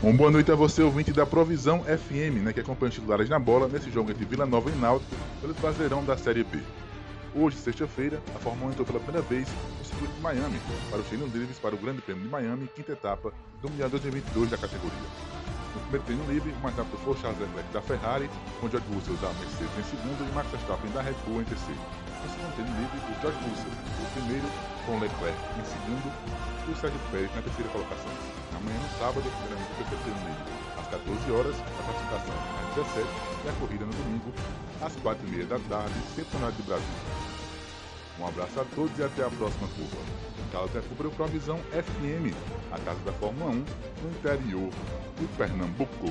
Um boa noite a você, ouvinte da Provisão FM, né, que acompanha os titulares na bola nesse jogo entre Vila Nova e Náutico pelo Brasileirão da Série B. Hoje, sexta-feira, a Fórmula 1 entrou pela primeira vez no circuito de Miami para os treinos livres para o Grande Prêmio de Miami, quinta etapa do Mundial 2022 da categoria. No primeiro treino livre, o mais rápido foi Charles Leclerc da Ferrari, com George Russell da Mercedes em segundo e Max Verstappen da Red Bull em terceiro. No segundo treino livre, o George Russell o primeiro, com Leclerc em segundo e o Sérgio Pérez na terceira colocação. Amanhã, no sábado, o terceiro treino livre, às 14 horas, a classificação às 17 e a corrida no domingo, às 4h30 da tarde, Campeonato de Brasil. Um abraço a todos e até a próxima curva. Carlos é Cooper para a Visão FM, a casa da Fórmula 1 no interior de Pernambuco.